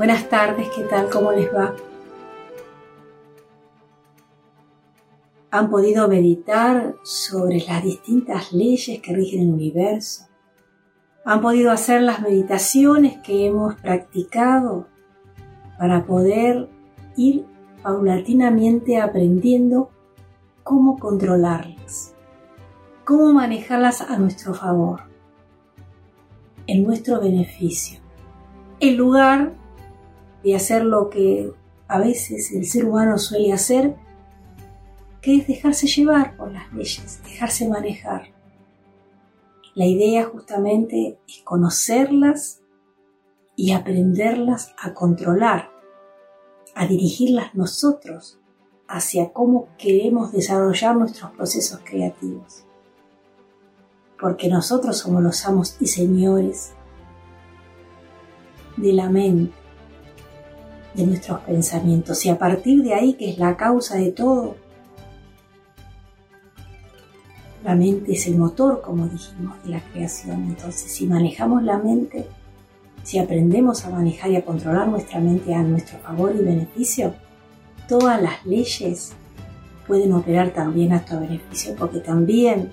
Buenas tardes, ¿qué tal? ¿Cómo les va? ¿Han podido meditar sobre las distintas leyes que rigen el universo? ¿Han podido hacer las meditaciones que hemos practicado para poder ir paulatinamente aprendiendo cómo controlarlas, cómo manejarlas a nuestro favor, en nuestro beneficio, en lugar de hacer lo que a veces el ser humano suele hacer, que es dejarse llevar por las leyes, dejarse manejar. La idea justamente es conocerlas y aprenderlas a controlar, a dirigirlas nosotros hacia cómo queremos desarrollar nuestros procesos creativos. Porque nosotros somos los amos y señores de la mente, de nuestros pensamientos. Y a partir de ahí, que es la causa de todo, la mente es el motor, como dijimos, de la creación. Entonces, si manejamos la mente, si aprendemos a manejar y a controlar nuestra mente a nuestro favor y beneficio, todas las leyes pueden operar también a nuestro beneficio porque también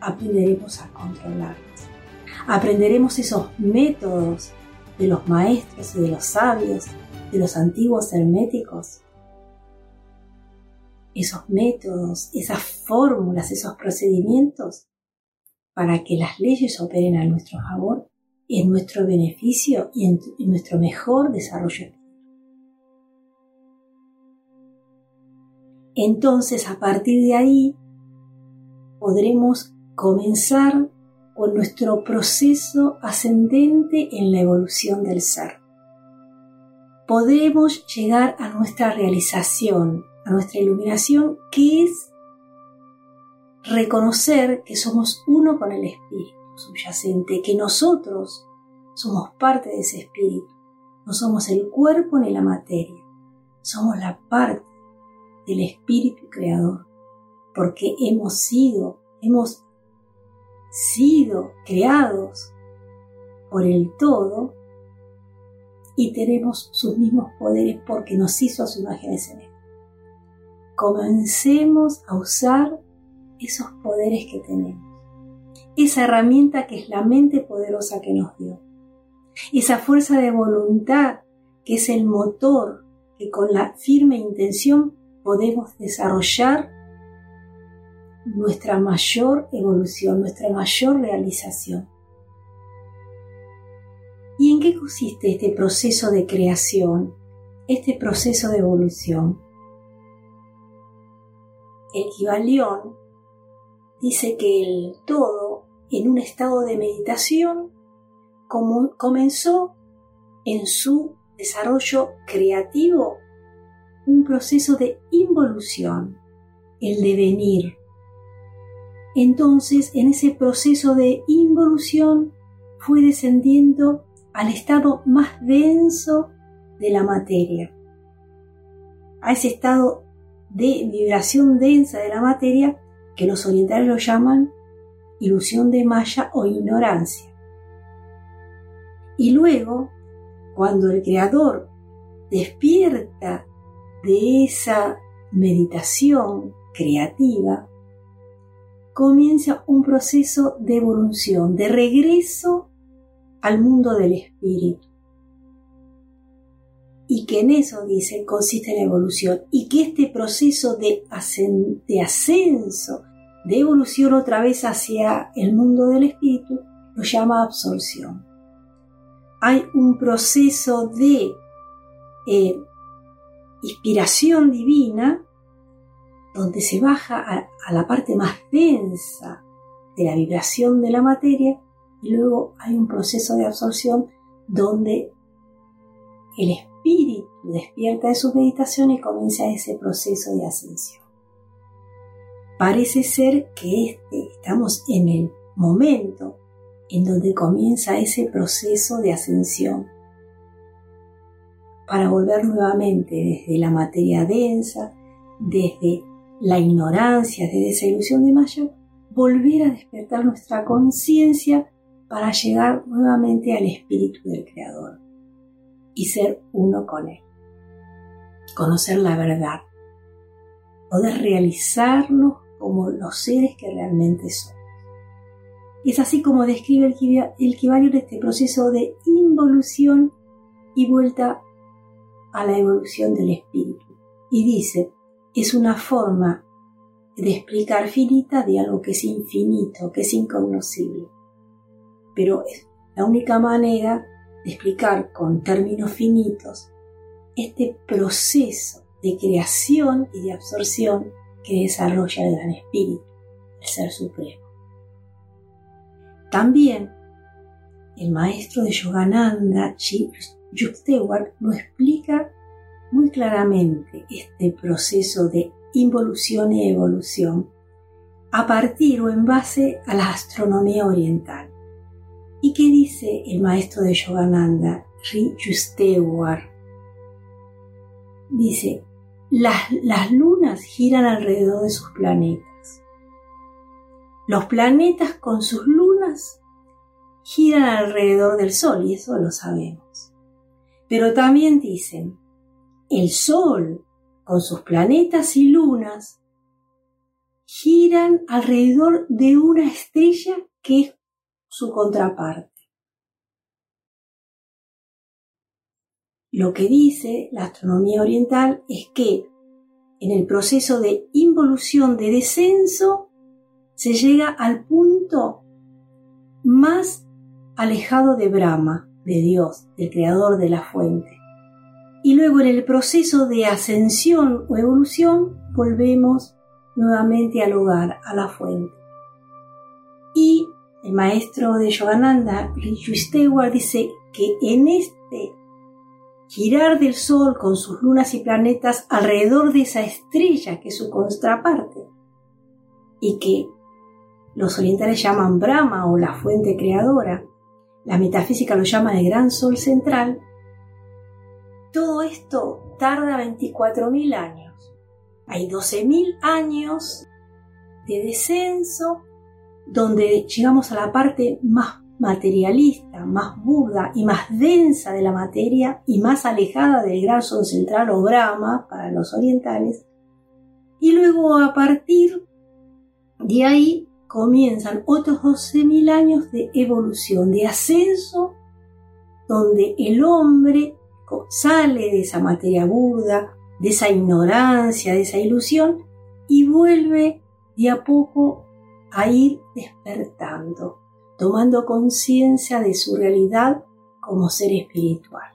aprenderemos a controlarlas. Aprenderemos esos métodos de los maestros y de los sabios, de los antiguos herméticos, esos métodos, esas fórmulas, esos procedimientos, para que las leyes operen a nuestro favor, en nuestro beneficio y en, nuestro mejor desarrollo. Entonces, a partir de ahí, podremos comenzar con nuestro proceso ascendente en la evolución del ser. Podemos llegar a nuestra realización, a nuestra iluminación, que es reconocer que somos uno con el espíritu subyacente, que nosotros somos parte de ese espíritu, no somos el cuerpo ni la materia, somos la parte del espíritu creador, porque hemos sido, hemos sido creados por el todo y tenemos sus mismos poderes porque nos hizo a su imagen y semejanza. Comencemos a usar esos poderes que tenemos, esa herramienta que es la mente poderosa que nos dio, esa fuerza de voluntad que es el motor que con la firme intención podemos desarrollar nuestra mayor evolución, nuestra mayor realización. ¿Y en qué consiste este proceso de creación, este proceso de evolución? El Kibalión dice que el todo, en un estado de meditación, comenzó en su desarrollo creativo un proceso de involución, el devenir, entonces, en ese proceso de involución, fue descendiendo al estado más denso de la materia, a ese estado de vibración densa de la materia que los orientales lo llaman ilusión de Maya o ignorancia. Y luego, cuando el creador despierta de esa meditación creativa, comienza un proceso de evolución, de regreso al mundo del espíritu. Y que en eso, dice, consiste la evolución. Y que este proceso de, ascenso, de evolución otra vez hacia el mundo del espíritu, lo llama absorción. Hay un proceso de eh, inspiración divina donde se baja a, la parte más densa de la vibración de la materia y luego hay un proceso de absorción donde el espíritu despierta de su meditación y comienza ese proceso de ascensión. Parece ser que este, estamos en el momento en donde comienza ese proceso de ascensión para volver nuevamente desde la materia densa, desde la ignorancia, de esa ilusión de Mayo, volver a despertar nuestra conciencia para llegar nuevamente al espíritu del Creador. y ser uno con Él. Conocer la verdad. Poder realizarnos como los seres que realmente somos. Y es así como describe el, el este proceso de involución y vuelta a la evolución del espíritu. Y dice, es una forma de explicar finita de algo que es infinito, que es inconocible. Pero es la única manera de explicar con términos finitos este proceso de creación y de absorción que desarrolla el gran espíritu, el ser supremo. También el maestro de Yogananda, Yuktewar, lo explica muy claramente este proceso de involución y evolución a partir o en base a la astronomía oriental. ¿Y qué dice el maestro de Yogananda, Yustewar? Dice, las, las lunas giran alrededor de sus planetas. Los planetas con sus lunas giran alrededor del Sol, y eso lo sabemos. Pero también dicen, el Sol con sus planetas y lunas giran alrededor de una estrella que es su contraparte. Lo que dice la astronomía oriental es que en el proceso de involución de descenso se llega al punto más alejado de Brahma, de Dios, del creador de la fuente. Y luego en el proceso de ascensión o evolución volvemos nuevamente al hogar, a la fuente. Y el maestro de Yogananda, Richu Stewart, dice que en este girar del Sol con sus lunas y planetas alrededor de esa estrella que es su contraparte, y que los orientales llaman Brahma o la fuente creadora, la metafísica lo llama el gran sol central, todo esto tarda 24.000 años. Hay 12.000 años de descenso donde llegamos a la parte más materialista, más burda y más densa de la materia y más alejada del gran sol central o Brahma para los orientales. Y luego a partir de ahí comienzan otros 12.000 años de evolución, de ascenso, donde el hombre sale de esa materia burda, de esa ignorancia, de esa ilusión, y vuelve de a poco a ir despertando, tomando conciencia de su realidad como ser espiritual.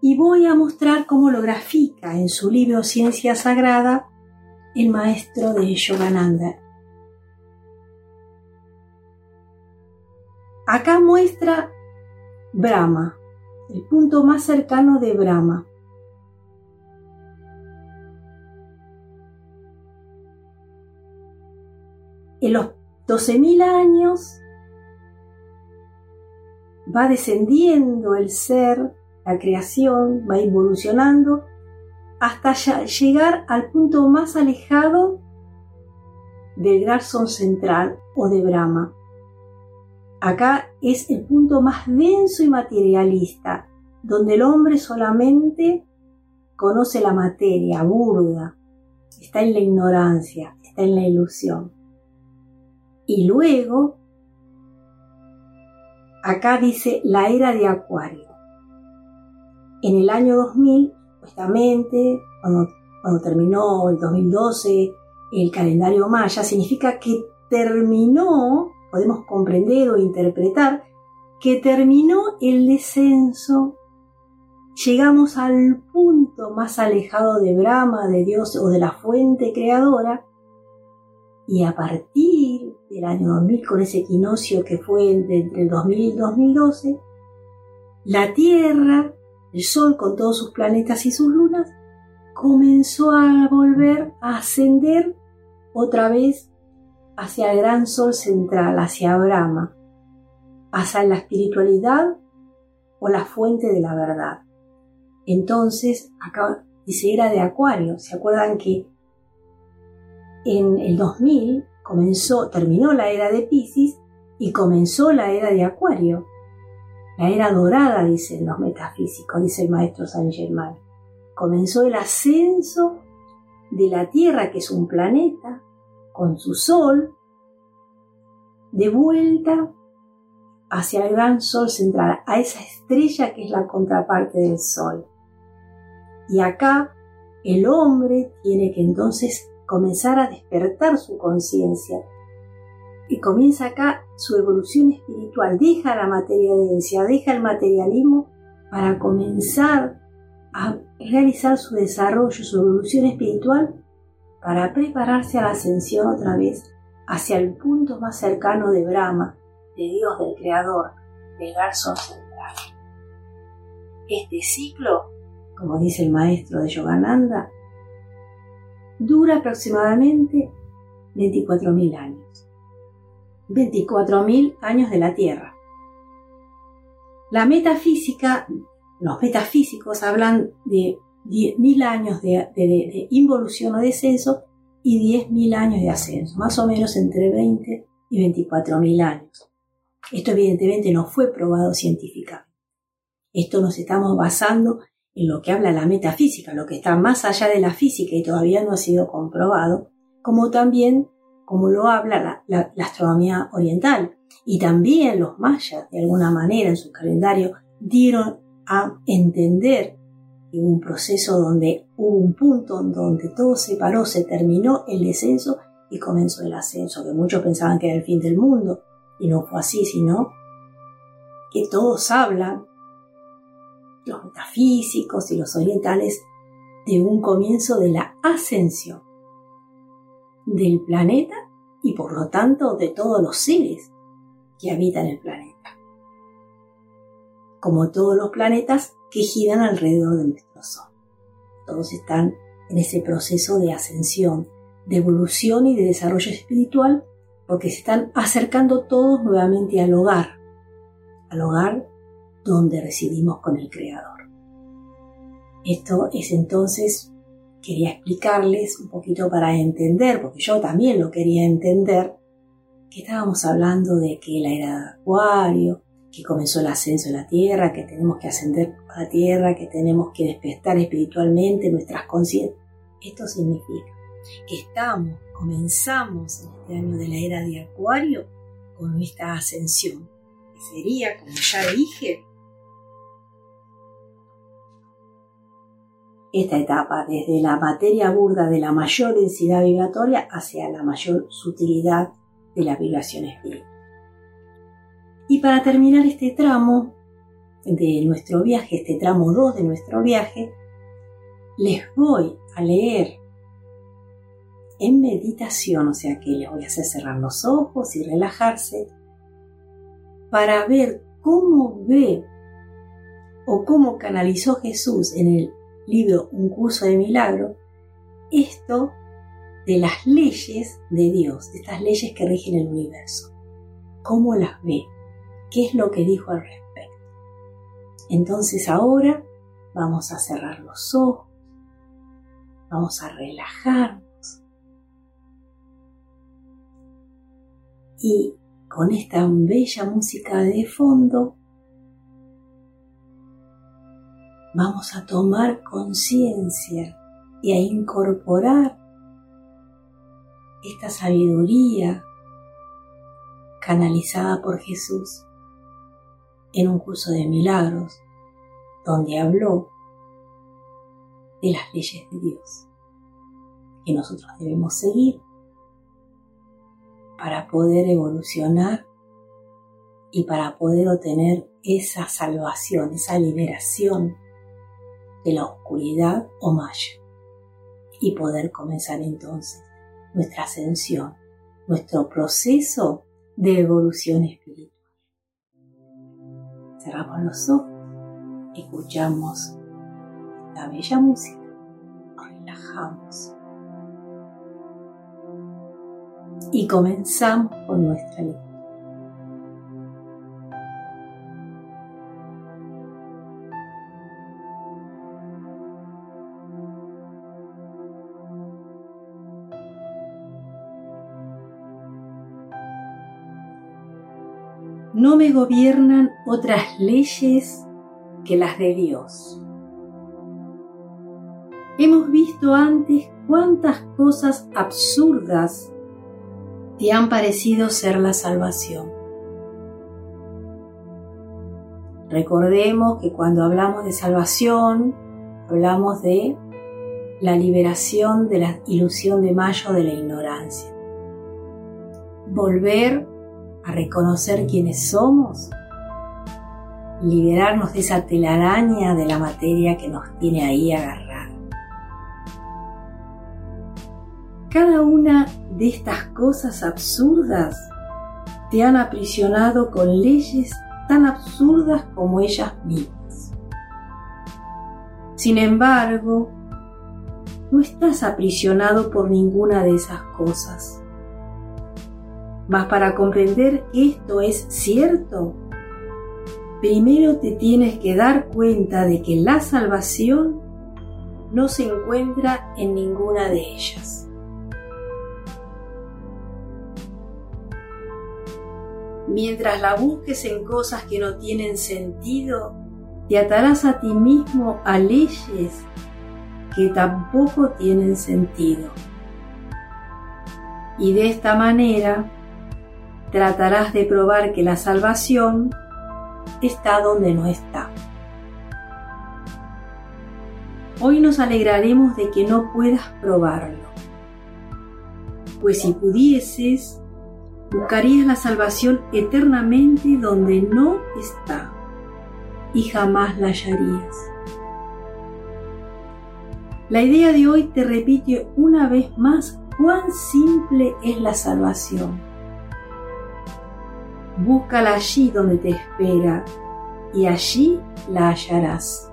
Y voy a mostrar cómo lo grafica en su libro Ciencia Sagrada el maestro de Yogananda. Acá muestra Brahma, el punto más cercano de Brahma. en los 12.000 años va descendiendo el ser, la creación, va evolucionando hasta llegar al punto más alejado del gran sol central o de Brahma. Acá es el punto más denso y materialista, donde el hombre solamente conoce la materia burda, está en la ignorancia, está en la ilusión. Y luego, acá dice la era de Acuario. En el año 2000, justamente, cuando, cuando terminó el 2012 el calendario maya, significa que terminó, podemos comprender o interpretar, que terminó el descenso. Llegamos al punto más alejado de Brahma, de Dios o de la fuente creadora, y a partir del año 2000, con ese equinoccio que fue entre el 2000 y el 2012, la Tierra, el Sol con todos sus planetas y sus lunas, comenzó a volver a ascender otra vez hacia el gran Sol central, hacia Brahma, hacia la espiritualidad o la fuente de la verdad. Entonces, acá dice era de Acuario. ¿Se acuerdan que en el 2000 comenzó, terminó la era de Pisces y comenzó la era de Acuario. la era dorada, dicen los metafísicos, dice el maestro Saint Germain. Comenzó el ascenso de la Tierra, que es un planeta, con su Sol, de vuelta hacia el gran Sol central, a esa estrella que es la contraparte del Sol. Y acá el hombre tiene que entonces comenzar a despertar su conciencia. Y comienza acá su evolución espiritual, deja la materia deja el materialismo para comenzar a realizar su desarrollo, su evolución espiritual, para prepararse a la ascensión otra vez hacia el punto más cercano de Brahma, de Dios, del Creador, del Garzón central. Este ciclo como dice el maestro de Yogananda, dura aproximadamente 24.000 años. 24.000 años de la Tierra. La metafísica, los metafísicos hablan de 10.000 años de, involución o descenso y 10.000 años de ascenso, más o menos entre 20 y 24.000 años. Esto evidentemente no fue probado científicamente. Esto nos estamos basando en lo que habla la metafísica, lo que está más allá de la física y todavía no ha sido comprobado, como también como lo habla la, astronomía oriental. Y también los mayas, de alguna manera, en su calendario, dieron a entender en un proceso donde hubo un punto en donde todo se paró, se terminó el descenso y comenzó el ascenso, que muchos pensaban que era el fin del mundo, y no fue así, sino que todos hablan los metafísicos y los orientales de un comienzo de la ascensión del planeta y por lo tanto de todos los seres que habitan el planeta. Como todos los planetas que giran alrededor de nuestro Sol. Todos están en ese proceso de ascensión, de evolución y de desarrollo espiritual porque se están acercando todos nuevamente al hogar, al hogar donde residimos con el Creador. Esto es entonces, quería explicarles un poquito para entender, porque yo también lo quería entender, que estábamos hablando de que la era de Acuario, que comenzó el ascenso de la Tierra, que tenemos que ascender a la Tierra, que tenemos que despertar espiritualmente nuestras conciencias. Esto significa que estamos, comenzamos en este año de la era de Acuario con nuestra ascensión, que sería, como ya dije, esta etapa desde la materia burda de la mayor densidad vibratoria hacia la mayor sutilidad de la vibración espiritual. Y para terminar este tramo de nuestro viaje, este tramo 2 de nuestro viaje, les voy a leer en meditación, o sea que les voy a hacer cerrar los ojos y relajarse, para ver cómo ve o cómo canalizó Jesús en el libro Un curso de milagro, esto de las leyes de Dios, de estas leyes que rigen el universo. ¿Cómo las ve? ¿Qué es lo que dijo al respecto? Entonces ahora vamos a cerrar los ojos, vamos a relajarnos y con esta bella música de fondo vamos a tomar conciencia y a incorporar esta sabiduría canalizada por Jesús en un curso de milagros donde habló de las leyes de Dios que nosotros debemos seguir para poder evolucionar y para poder obtener esa salvación, esa liberación de la oscuridad o maya y poder comenzar entonces nuestra ascensión, nuestro proceso de evolución espiritual. Cerramos los ojos, escuchamos la bella música, nos relajamos y comenzamos con nuestra lectura. Me gobiernan otras leyes que las de Dios. Hemos visto antes cuántas cosas absurdas te han parecido ser la salvación. Recordemos que cuando hablamos de salvación, hablamos de la liberación de la ilusión de Mayo de la ignorancia. Volver a reconocer quiénes somos, liberarnos de esa telaraña de la materia que nos tiene ahí agarrada. Cada una de estas cosas absurdas te han aprisionado con leyes tan absurdas como ellas mismas. Sin embargo, no estás aprisionado por ninguna de esas cosas. Mas para comprender esto es cierto, primero te tienes que dar cuenta de que la salvación no se encuentra en ninguna de ellas. Mientras la busques en cosas que no tienen sentido, te atarás a ti mismo a leyes que tampoco tienen sentido. Y de esta manera tratarás de probar que la salvación está donde no está. Hoy nos alegraremos de que no puedas probarlo, pues si pudieses, buscarías la salvación eternamente donde no está y jamás la hallarías. La idea de hoy te repite una vez más cuán simple es la salvación. Búscala allí donde te espera y allí la hallarás.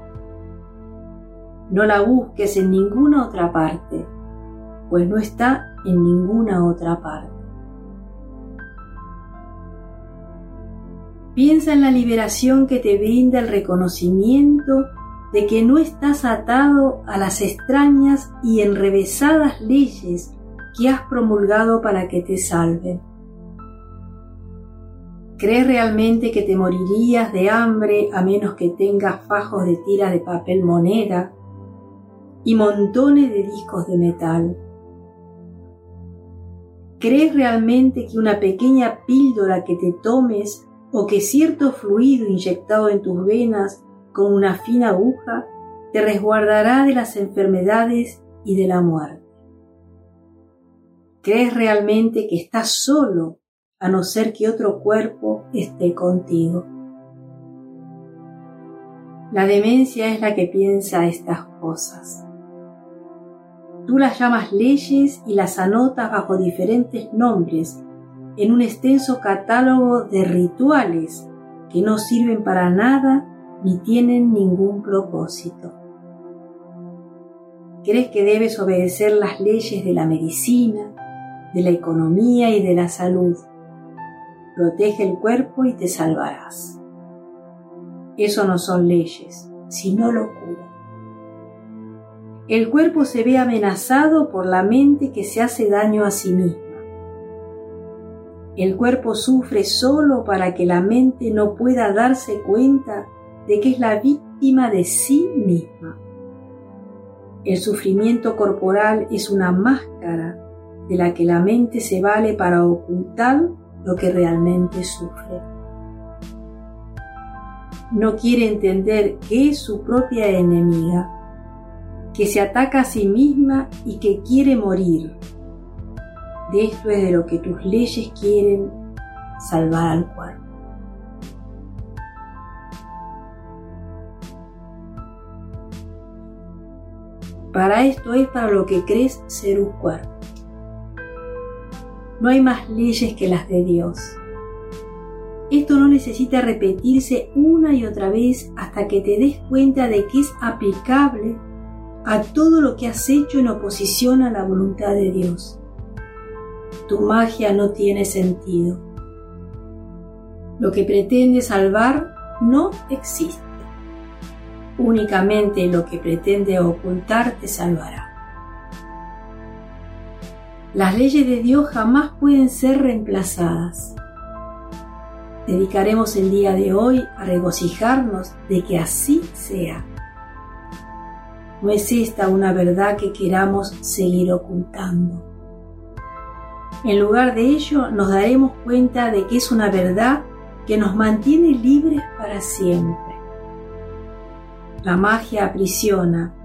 No la busques en ninguna otra parte, pues no está en ninguna otra parte. Piensa en la liberación que te brinda el reconocimiento de que no estás atado a las extrañas y enrevesadas leyes que has promulgado para que te salven. ¿Crees realmente que te morirías de hambre a menos que tengas fajos de tira de papel moneda y montones de discos de metal? ¿Crees realmente que una pequeña píldora que te tomes o que cierto fluido inyectado en tus venas con una fina aguja te resguardará de las enfermedades y de la muerte. ¿Crees realmente que estás solo a no ser que otro cuerpo esté contigo? La demencia es la que piensa estas cosas. Tú las llamas leyes y las anotas bajo diferentes nombres en un extenso catálogo de rituales que no sirven para nada ni tienen ningún propósito. ¿Crees que debes obedecer las leyes de la medicina, de la economía y de la salud? Protege el cuerpo y te salvarás. Eso no son leyes, sino locura. El cuerpo se ve amenazado por la mente que se hace daño a sí misma. El cuerpo sufre solo para que la mente no pueda darse cuenta de que es la víctima de sí misma. El sufrimiento corporal es una máscara de la que la mente se vale para ocultar lo que realmente sufre. No quiere entender que es su propia enemiga, que se ataca a sí misma y que quiere morir. De esto es de lo que tus leyes quieren salvar al cuerpo. Para esto es para lo que crees ser un cuerpo. No hay más leyes que las de Dios. Esto no necesita repetirse una y otra vez hasta que te des cuenta de que es aplicable a todo lo que has hecho en oposición a la voluntad de Dios. Tu magia no tiene sentido. Lo que pretende salvar no existe. Únicamente lo que pretende ocultar te salvará. Las leyes de Dios jamás pueden ser reemplazadas. Dedicaremos el día de hoy a regocijarnos de que así sea. No es esta una verdad que queramos seguir ocultando. En lugar de ello, nos daremos cuenta de que es una verdad que nos mantiene libres para siempre. La magia aprisiona,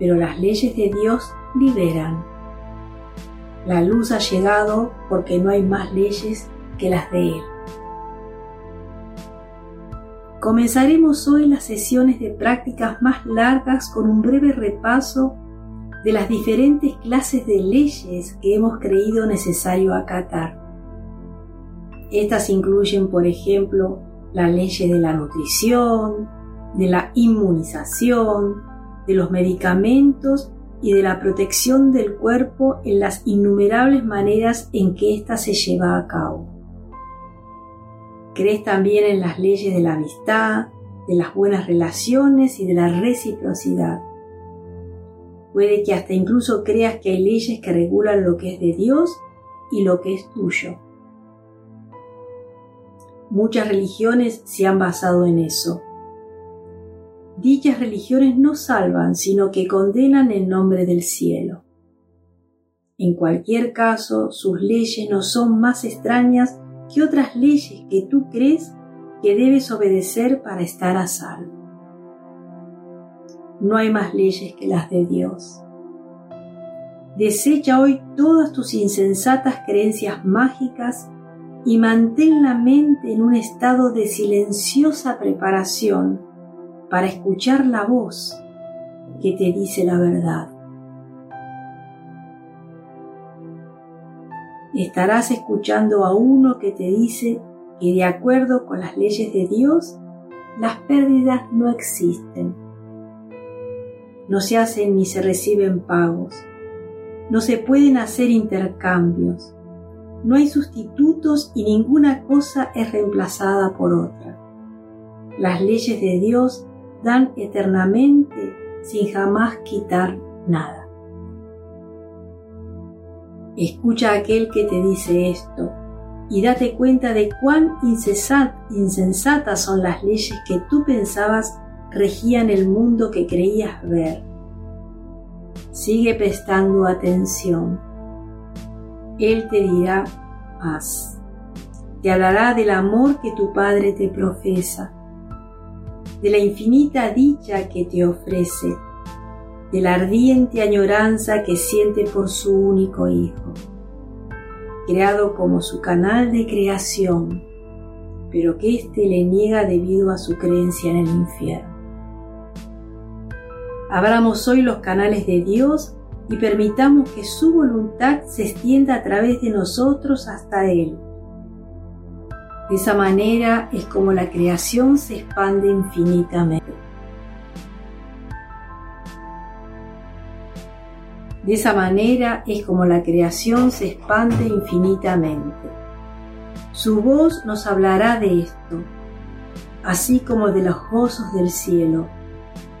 pero las leyes de Dios liberan. La luz ha llegado porque no hay más leyes que las de Él. Comenzaremos hoy las sesiones de prácticas más largas con un breve repaso de las diferentes clases de leyes que hemos creído necesario acatar. Estas incluyen, por ejemplo, las leyes de la nutrición, de la inmunización, de los medicamentos y de la protección del cuerpo en las innumerables maneras en que ésta se lleva a cabo. Crees también en las leyes de la amistad, de las buenas relaciones y de la reciprocidad. Puede que hasta incluso creas que hay leyes que regulan lo que es de Dios y lo que es tuyo. Muchas religiones se han basado en eso. Dichas religiones no salvan, sino que condenan en nombre del cielo. En cualquier caso, sus leyes no son más extrañas ¿Qué otras leyes que tú crees que debes obedecer para estar a salvo? No hay más leyes que las de Dios. Desecha hoy todas tus insensatas creencias mágicas y mantén la mente en un estado de silenciosa preparación para escuchar la voz que te dice la verdad. estarás escuchando a uno que te dice que de acuerdo con las leyes de Dios, las pérdidas no existen. No se hacen ni se reciben pagos. No se pueden hacer intercambios. No hay sustitutos y ninguna cosa es reemplazada por otra. Las leyes de Dios dan eternamente sin jamás quitar nada. Escucha a aquel que te dice esto y date cuenta de cuán insensatas son las leyes que tú pensabas regían el mundo que creías ver. Sigue prestando atención. Él te dirá paz. Te hablará del amor que tu Padre te profesa, de la infinita dicha que te ofrece de la ardiente añoranza que siente por su único Hijo, creado como su canal de creación, pero que éste le niega debido a su creencia en el infierno. Abramos hoy los canales de Dios y permitamos que su voluntad se extienda a través de nosotros hasta Él. De esa manera es como la creación se expande infinitamente. De esa manera es como la creación se expande infinitamente. Su voz nos hablará de esto, así como de los gozos del cielo,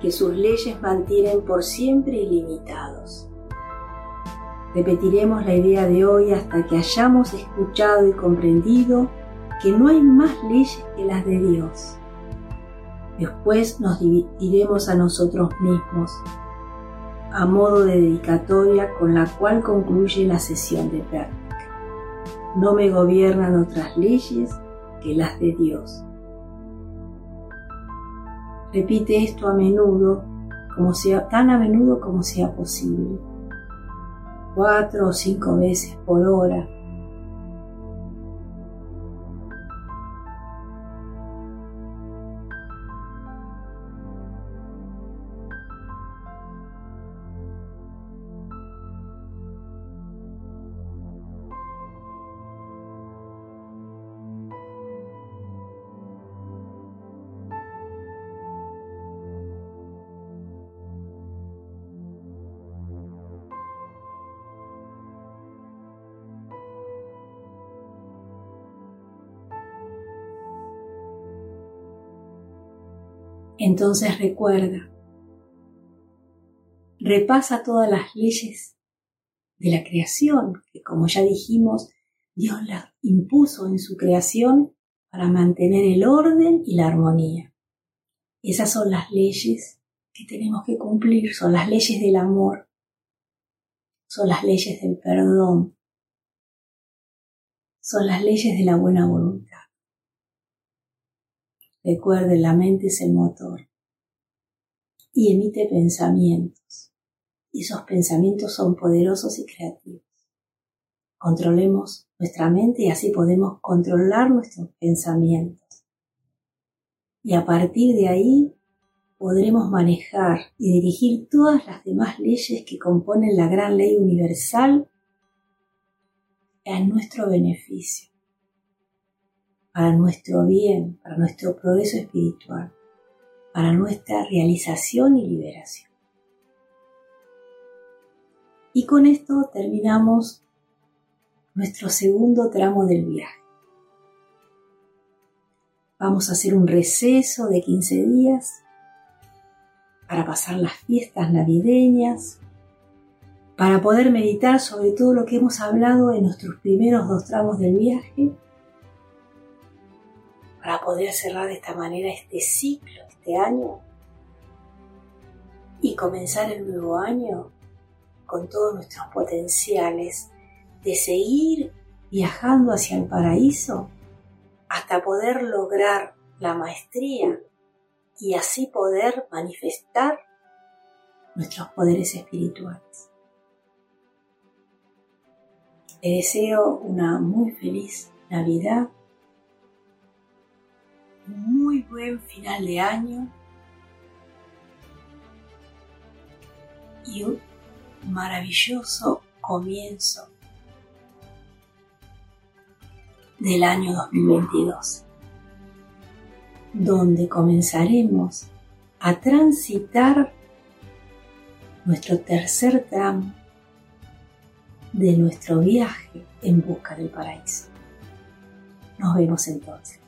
que sus leyes mantienen por siempre ilimitados. Repetiremos la idea de hoy hasta que hayamos escuchado y comprendido que no hay más leyes que las de Dios. Después nos dividiremos a nosotros mismos a modo de dedicatoria con la cual concluye la sesión de práctica. No me gobiernan otras leyes que las de Dios. Repite esto a menudo, como sea, tan a menudo como sea posible. Cuatro o cinco veces por hora Entonces recuerda, repasa todas las leyes de la creación, que como ya dijimos, Dios las impuso en su creación para mantener el orden y la armonía. Esas son las leyes que tenemos que cumplir, son las leyes del amor, son las leyes del perdón, son las leyes de la buena voluntad. Recuerden, la mente es el motor y emite pensamientos. Y esos pensamientos son poderosos y creativos. Controlemos nuestra mente y así podemos controlar nuestros pensamientos. Y a partir de ahí podremos manejar y dirigir todas las demás leyes que componen la gran ley universal en nuestro beneficio, para nuestro bien, para nuestro progreso espiritual, para nuestra realización y liberación. Y con esto terminamos nuestro segundo tramo del viaje. Vamos a hacer un receso de 15 días para pasar las fiestas navideñas, para poder meditar sobre todo lo que hemos hablado en nuestros primeros dos tramos del viaje, para poder cerrar de esta manera este ciclo, este año, y comenzar el nuevo año con todos nuestros potenciales de seguir viajando hacia el paraíso hasta poder lograr la maestría y así poder manifestar nuestros poderes espirituales. Le deseo una muy feliz Navidad, buen final de año y un maravilloso comienzo del año 2022 donde comenzaremos a transitar nuestro tercer tramo de nuestro viaje en busca del paraíso. Nos vemos entonces.